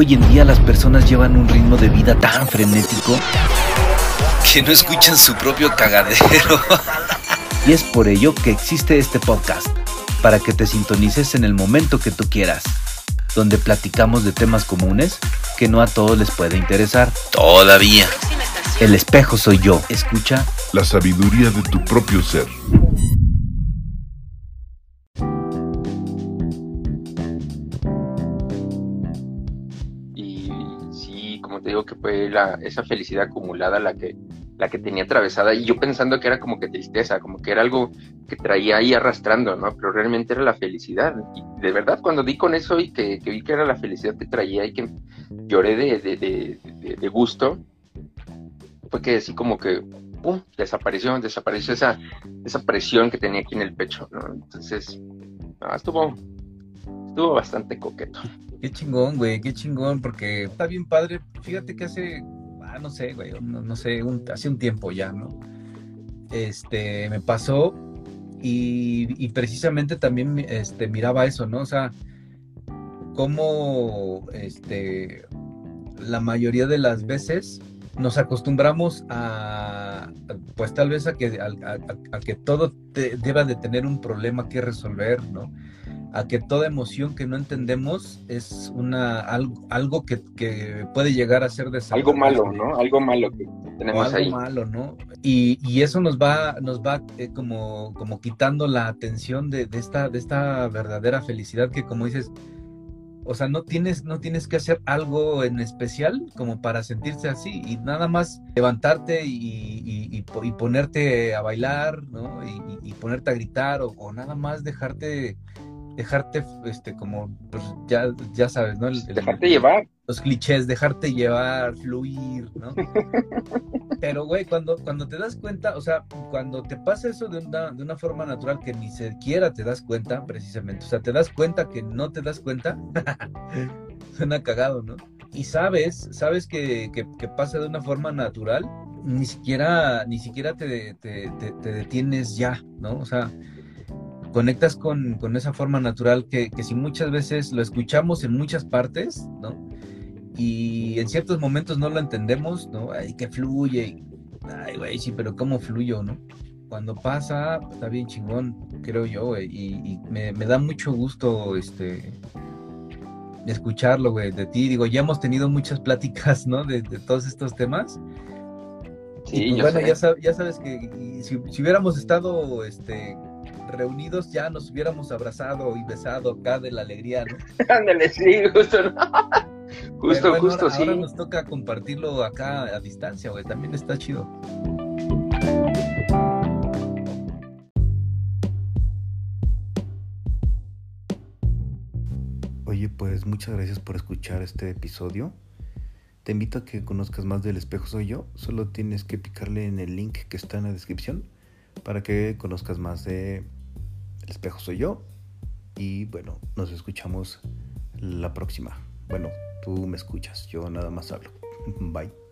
Hoy en día las personas llevan un ritmo de vida tan frenético que no escuchan su propio cagadero. y es por ello que existe este podcast, para que te sintonices en el momento que tú quieras, donde platicamos de temas comunes que no a todos les puede interesar. Todavía. El espejo soy yo. Escucha la sabiduría de tu propio ser. Te digo, que fue esa felicidad acumulada la que, la que tenía atravesada. Y yo pensando que era como que tristeza, como que era algo que traía ahí arrastrando, ¿no? Pero realmente era la felicidad. Y de verdad, cuando di con eso y que, vi que era la felicidad que traía y que lloré de, de, de, gusto, fue que así como que, ¡pum!, desapareció, desapareció esa, esa presión que tenía aquí en el pecho. Entonces, estuvo, estuvo bastante coqueto. Qué chingón, güey, qué chingón, porque está bien padre. Fíjate que hace, ah, no sé, güey, no, sé, hace un tiempo ya, ¿no? Este, me pasó y, precisamente también este, miraba eso, ¿no? O sea, cómo este, la mayoría de las veces nos acostumbramos a, pues tal vez a que, a, que todo deba de tener un problema que resolver, ¿no? A que toda emoción que no entendemos es una algo, algo que, puede llegar a ser de algo malo, ¿no? Algo malo que tenemos algo malo, ¿no? Y, y, eso nos va, nos va eh, como, como quitando la atención de, de, esta, de esta verdadera felicidad que como dices, o sea, no tienes, no tienes que hacer algo en especial como para sentirse así y nada más levantarte y, ponerte a bailar, ¿no? Y, ponerte a gritar o, nada más dejarte, dejarte, este, como, pues ya, ya sabes, ¿no? dejarte llevar los clichés, dejarte llevar, fluir, ¿no? Pero, güey, cuando, cuando te das cuenta, o sea, cuando te pasa eso de una, de una forma natural que ni siquiera te das cuenta, precisamente, o sea, te das cuenta que no te das cuenta, suena cagado, ¿no? Y sabes, sabes que, que, pasa de una forma natural, ni siquiera, ni siquiera te, te, te, detienes ya, ¿no? O sea, conectas con, con esa forma natural que, que si muchas veces lo escuchamos en muchas partes, ¿no? y en ciertos momentos no lo entendemos, ¿no? Ay, que fluye. Ay, güey, sí, pero ¿cómo fluyo, no? Cuando pasa, está bien chingón, creo yo, güey. Y, me, da mucho gusto, este, escucharlo, güey, de ti. Digo, ya hemos tenido muchas pláticas, ¿no? De, todos estos temas. Sí, pues, bueno, ya, ya, sabes que si, si, hubiéramos estado, este, reunidos ya nos hubiéramos abrazado y besado acá de la alegría, ¿no? Ándale, sí, justo, ¿no? Justo, justo, sí. Ahora nos toca compartirlo acá a distancia, güey. También está chido. Oye, pues muchas gracias por escuchar este episodio. Te invito a que conozcas más del espejo soy yo. Solo tienes que picarle en el link que está en la descripción para que conozcas más de El espejo soy yo. Y bueno, nos escuchamos la próxima. Bueno, tú me escuchas, yo nada más hablo. Bye.